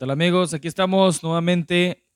tal amigos? Aquí estamos nuevamente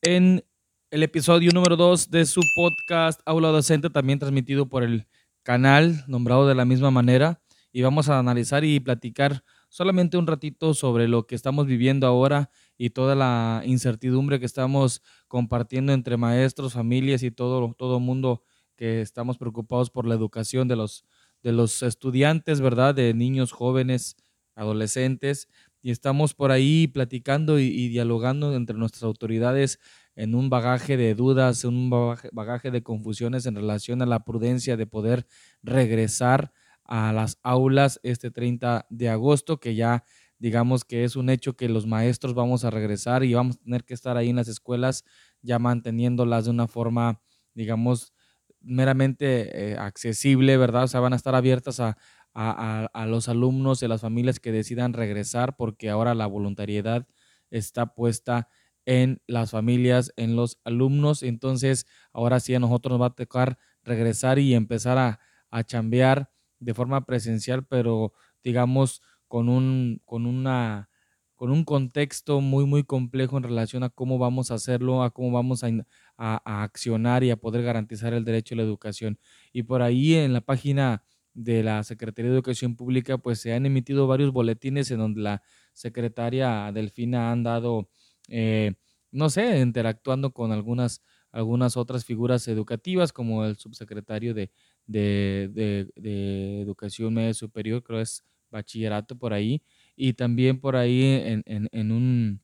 en el episodio número 2 de su podcast Aula Docente, también transmitido por el canal nombrado de la misma manera. Y vamos a analizar y platicar solamente un ratito sobre lo que estamos viviendo ahora y toda la incertidumbre que estamos compartiendo entre maestros, familias y todo todo mundo que estamos preocupados por la educación de los de los estudiantes, ¿verdad? De niños, jóvenes, adolescentes y estamos por ahí platicando y, dialogando entre nuestras autoridades en un bagaje de dudas, un bagaje, de confusiones en relación a la prudencia de poder regresar a las aulas este 30 de agosto, que ya digamos que es un hecho que los maestros vamos a regresar y vamos a tener que estar ahí en las escuelas ya manteniéndolas de una forma, digamos, meramente eh, accesible, ¿verdad? O sea, van a estar abiertas a, a, los alumnos y a las familias que decidan regresar, porque ahora la voluntariedad está puesta en las familias, en los alumnos. Entonces, ahora sí a nosotros nos va a tocar regresar y empezar a, a chambear de forma presencial, pero digamos con un, con una con un contexto muy, muy complejo en relación a cómo vamos a hacerlo, a cómo vamos a, a, accionar y a poder garantizar el derecho a la educación. Y por ahí en la página de la Secretaría de Educación Pública, pues se han emitido varios boletines en donde la secretaria Delfina ha andado, eh, no sé, interactuando con algunas, algunas otras figuras educativas, como el subsecretario de, de, Educación Media Superior, creo es bachillerato por ahí, y también por ahí en, en, un,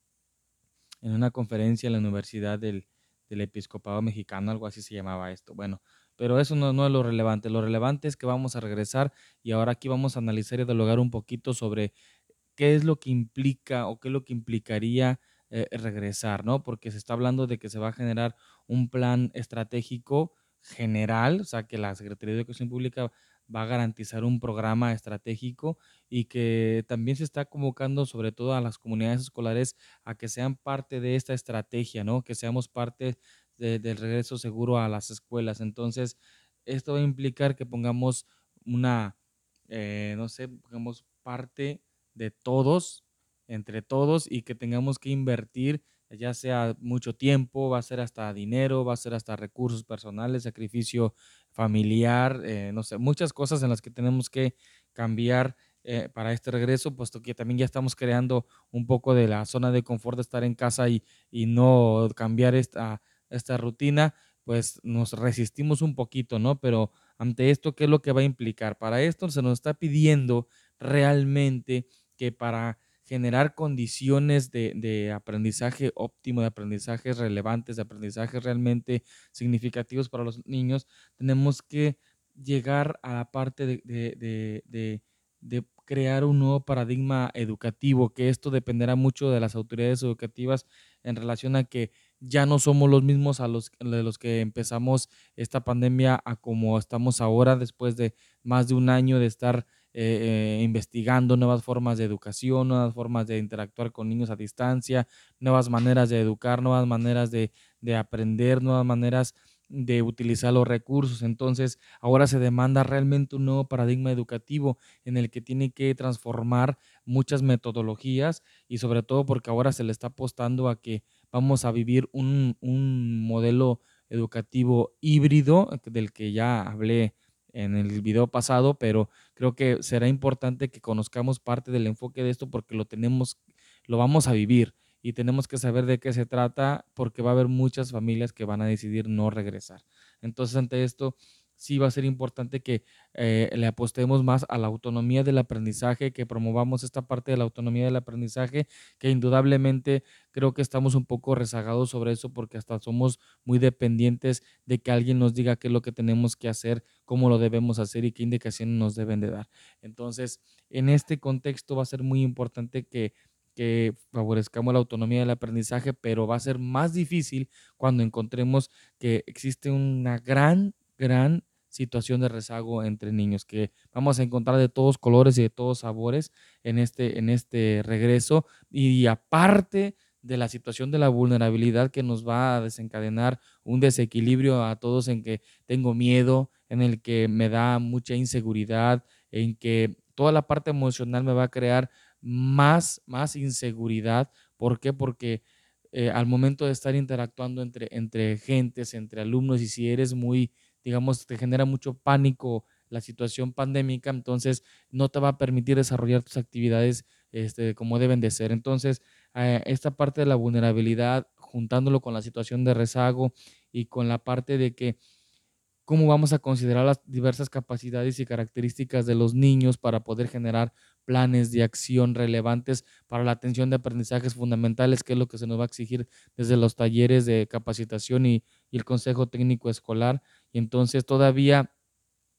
en una conferencia en la Universidad del, del Episcopado Mexicano, algo así se llamaba esto. Bueno, pero eso no, es lo relevante. Lo relevante es que vamos a regresar y ahora aquí vamos a analizar y dialogar un poquito sobre qué es lo que implica o qué es lo que implicaría eh, regresar, ¿no? Porque se está hablando de que se va a generar un plan estratégico general, o sea, que la Secretaría de Educación Pública va a garantizar un programa estratégico y que también se está convocando sobre todo a las comunidades escolares a que sean parte de esta estrategia, ¿no? Que seamos parte del regreso seguro a las escuelas. Entonces, esto va a implicar que pongamos una, eh, no sé, pongamos parte de todos, entre todos, y que tengamos que invertir, ya sea mucho tiempo, va a ser hasta dinero, va a ser hasta recursos personales, sacrificio familiar, eh, no sé, muchas cosas en las que tenemos que cambiar eh, para este regreso, puesto que también ya estamos creando un poco de la zona de confort de estar en casa y, y no cambiar esta esta rutina, pues nos resistimos un poquito, ¿no? Pero ante esto, ¿qué es lo que va a implicar? Para esto se nos está pidiendo realmente que para generar condiciones de, aprendizaje óptimo, de aprendizajes relevantes, de aprendizajes realmente significativos para los niños, tenemos que llegar a la parte de, de crear un nuevo paradigma educativo, que esto dependerá mucho de las autoridades educativas en relación a que ya no somos los mismos a los, de los que empezamos esta pandemia a como estamos ahora después de más de un año de estar eh, eh, investigando nuevas formas de educación, nuevas formas de interactuar con niños a distancia, nuevas maneras de educar, nuevas maneras de, de aprender, nuevas maneras de utilizar los recursos. Entonces, ahora se demanda realmente un nuevo paradigma educativo en el que tiene que transformar muchas metodologías y sobre todo porque ahora se le está apostando a que vamos a vivir un, modelo educativo híbrido del que ya hablé en el video pasado, pero creo que será importante que conozcamos parte del enfoque de esto porque lo tenemos, lo vamos a vivir y tenemos que saber de qué se trata porque va a haber muchas familias que van a decidir no regresar. Entonces, ante esto, sí va a ser importante que eh, le apostemos más a la autonomía del aprendizaje, que promovamos esta parte de la autonomía del aprendizaje, que indudablemente creo que estamos un poco rezagados sobre eso porque hasta somos muy dependientes de que alguien nos diga qué es lo que tenemos que hacer, cómo lo debemos hacer y qué indicaciones nos deben de dar. Entonces, en este contexto va a ser muy importante que que favorezcamos la autonomía del aprendizaje, pero va a ser más difícil cuando encontremos que existe una gran, gran situación de rezago entre niños, que vamos a encontrar de todos colores y de todos sabores en este, en este regreso. Y aparte de la situación de la vulnerabilidad que nos va a desencadenar un desequilibrio a todos en que tengo miedo, en el que me da mucha inseguridad, en que toda la parte emocional me va a crear más, más inseguridad ¿Por qué? Porque eh, al momento de estar interactuando entre, entre gentes, entre alumnos, y si eres muy, digamos, te genera mucho pánico la situación pandémica, entonces no te va a permitir desarrollar tus actividades este, como deben de ser. Entonces, eh, esta parte de la vulnerabilidad, juntándolo con la situación de rezago y con la parte de que cómo vamos a considerar las diversas capacidades y características de los niños para poder generar planes de acción relevantes para la atención de aprendizajes fundamentales, que es lo que se nos va a exigir desde los talleres de capacitación y, el Consejo Técnico Escolar. Y entonces todavía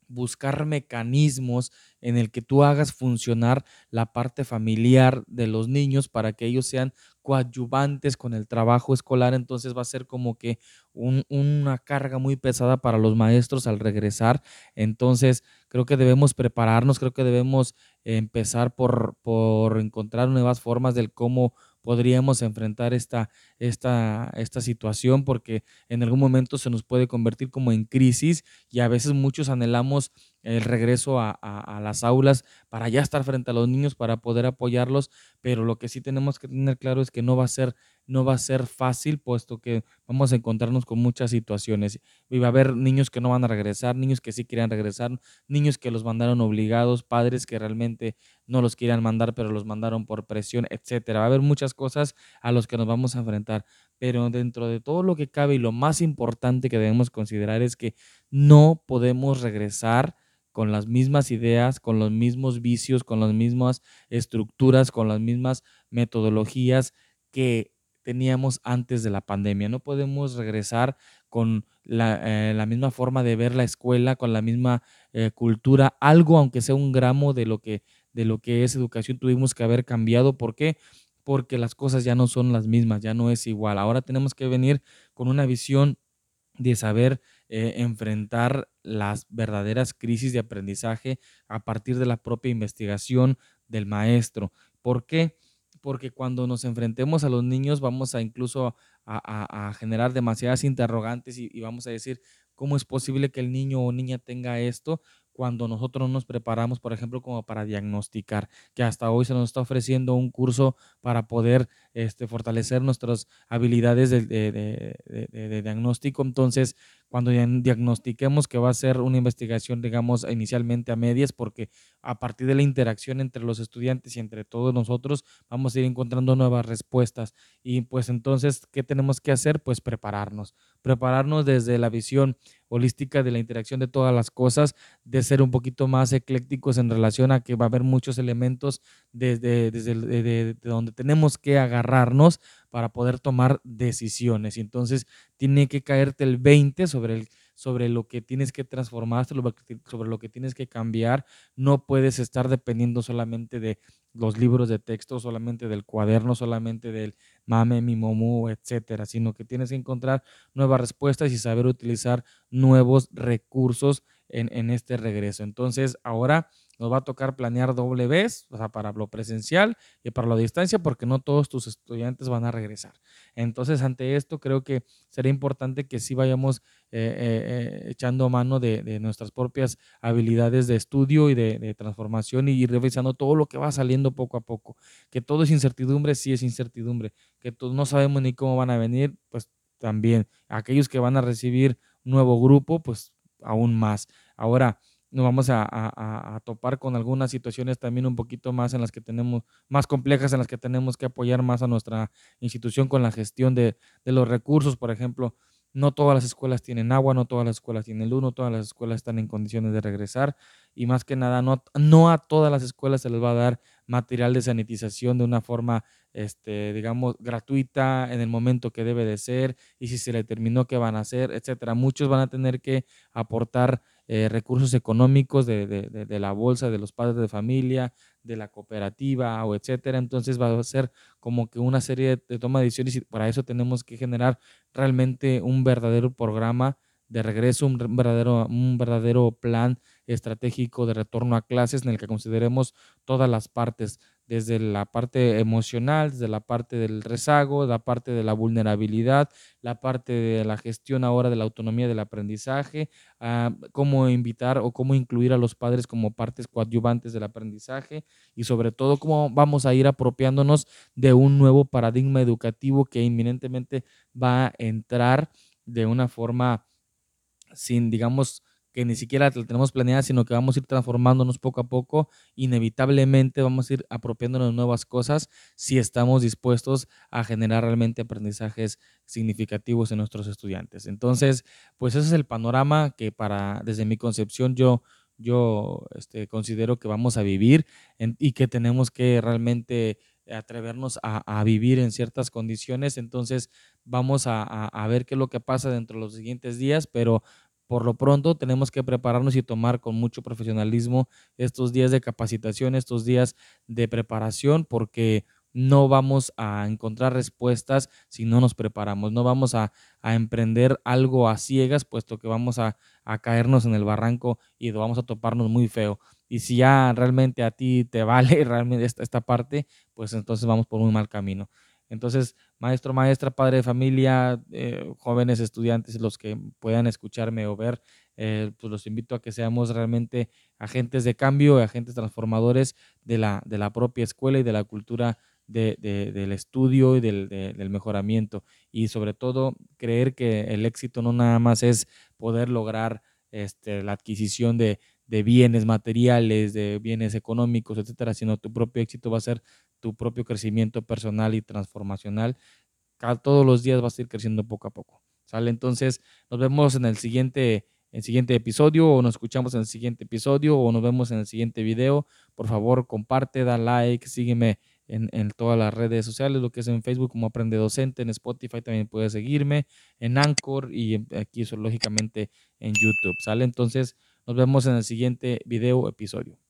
buscar mecanismos en el que tú hagas funcionar la parte familiar de los niños para que ellos sean coadyuvantes con el trabajo escolar, entonces va a ser como que una carga muy pesada para los maestros al regresar. Entonces, creo que debemos prepararnos, creo que debemos empezar por, por encontrar nuevas formas del cómo podríamos enfrentar esta, esta, esta situación porque en algún momento se nos puede convertir como en crisis y a veces muchos anhelamos el regreso a, a, las aulas para ya estar frente a los niños, para poder apoyarlos, pero lo que sí tenemos que tener claro es que no va a ser, no va a ser fácil, puesto que vamos a encontrarnos con muchas situaciones. Y va a haber niños que no van a regresar, niños que sí quieran regresar, niños que los mandaron obligados, padres que realmente no los quieran mandar, pero los mandaron por presión, etcétera. Va a haber muchas cosas a las que nos vamos a enfrentar, pero dentro de todo lo que cabe y lo más importante que debemos considerar es que no podemos regresar con las mismas ideas, con los mismos vicios, con las mismas estructuras, con las mismas metodologías que teníamos antes de la pandemia. No podemos regresar con la, eh, misma forma de ver la escuela, con la misma eh, cultura, algo aunque sea un gramo de lo que de lo que es educación tuvimos que haber cambiado. ¿Por qué? Porque las cosas ya no son las mismas, ya no es igual. Ahora tenemos que venir con una visión de saber eh, enfrentar las verdaderas crisis de aprendizaje a partir de la propia investigación del maestro. ¿Por qué? Porque cuando nos enfrentemos a los niños vamos a incluso a, generar demasiadas interrogantes y, y, vamos a decir, ¿cómo es posible que el niño o niña tenga esto? cuando nosotros nos preparamos, por ejemplo, como para diagnosticar, que hasta hoy se nos está ofreciendo un curso para poder este, fortalecer nuestras habilidades de, de, diagnóstico. Entonces, cuando diagnostiquemos que va a ser una investigación, digamos, inicialmente a medias, porque a partir de la interacción entre los estudiantes y entre todos nosotros, vamos a ir encontrando nuevas respuestas. Y pues entonces, ¿qué tenemos que hacer? Pues prepararnos. Prepararnos desde la visión holística de la interacción de todas las cosas, de ser un poquito más eclécticos en relación a que va a haber muchos elementos desde, desde donde tenemos que para poder tomar decisiones. Entonces tiene que caerte el 20 sobre el sobre lo que tienes que transformar, sobre lo que tienes que cambiar. No puedes estar dependiendo solamente de los libros de texto, solamente del cuaderno, solamente del mame, mi momu, etcétera, sino que tienes que encontrar nuevas respuestas y saber utilizar nuevos recursos en, este regreso. Entonces, ahora nos va a tocar planear doble vez, o sea, para lo presencial y para la distancia, porque no todos tus estudiantes van a regresar. Entonces, ante esto, creo que sería importante que sí vayamos eh, eh, eh, echando mano de, nuestras propias habilidades de estudio y de, transformación y ir revisando todo lo que va saliendo poco a poco. Que todo es incertidumbre, sí es incertidumbre. Que no sabemos ni cómo van a venir, pues también. Aquellos que van a recibir nuevo grupo, pues aún más. Ahora, nos vamos a, topar con algunas situaciones también un poquito más en las que tenemos, más complejas, en las que tenemos que apoyar más a nuestra institución con la gestión de, los recursos. Por ejemplo, no todas las escuelas tienen agua, no todas las escuelas tienen luz, no todas las escuelas están en condiciones de regresar y más que nada, no, a todas las escuelas se les va a dar material de sanitización de una forma, este, digamos, gratuita en el momento que debe de ser y si se le terminó, qué van a hacer, etcétera. Muchos van a tener que aportar eh, recursos económicos de, de, de, la bolsa, de los padres de familia, de la cooperativa o etcétera. Entonces va a ser como que una serie de, toma de decisiones y para eso tenemos que generar realmente un verdadero programa de regreso, un verdadero, un verdadero plan estratégico de retorno a clases en el que consideremos todas las partes, desde la parte emocional, desde la parte del rezago, la parte de la vulnerabilidad, la parte de la gestión ahora de la autonomía del aprendizaje, ah, cómo invitar o cómo incluir a los padres como partes coadyuvantes del aprendizaje y sobre todo cómo vamos a ir apropiándonos de un nuevo paradigma educativo que inminentemente va a entrar de una forma sin, digamos, que ni siquiera la tenemos planeada, sino que vamos a ir transformándonos poco a poco. Inevitablemente vamos a ir apropiándonos de nuevas cosas si estamos dispuestos a generar realmente aprendizajes significativos en nuestros estudiantes. Entonces, pues ese es el panorama que para, desde mi concepción, yo, yo este, considero que vamos a vivir y que tenemos que realmente atrevernos a, vivir en ciertas condiciones. Entonces vamos a, a, ver qué es lo que pasa dentro de los siguientes días, pero por lo pronto tenemos que prepararnos y tomar con mucho profesionalismo estos días de capacitación, estos días de preparación, porque no vamos a encontrar respuestas si no nos preparamos, no vamos a, emprender algo a ciegas, puesto que vamos a, caernos en el barranco y vamos a toparnos muy feo. Y si ya realmente a ti te vale realmente esta, esta parte, pues entonces vamos por un mal camino. Entonces, maestro, maestra, padre de familia, eh, jóvenes estudiantes, los que puedan escucharme o ver, eh, pues los invito a que seamos realmente agentes de cambio, agentes transformadores de la, de la propia escuela y de la cultura del estudio y del, mejoramiento. Y sobre todo, creer que el éxito no nada más es poder lograr este, la adquisición de, bienes materiales, de bienes económicos, etcétera, sino tu propio éxito va a ser tu propio crecimiento personal y transformacional. Cada, todos los días vas a ir creciendo poco a poco. ¿Sale? Entonces, nos vemos en el siguiente, el siguiente episodio o nos escuchamos en el siguiente episodio o nos vemos en el siguiente video. Por favor, comparte, da like, sígueme en, todas las redes sociales, lo que es en Facebook como Aprende Docente, en Spotify también puedes seguirme, en Anchor y aquí lógicamente en YouTube, ¿sale? Entonces nos vemos en el siguiente video episodio.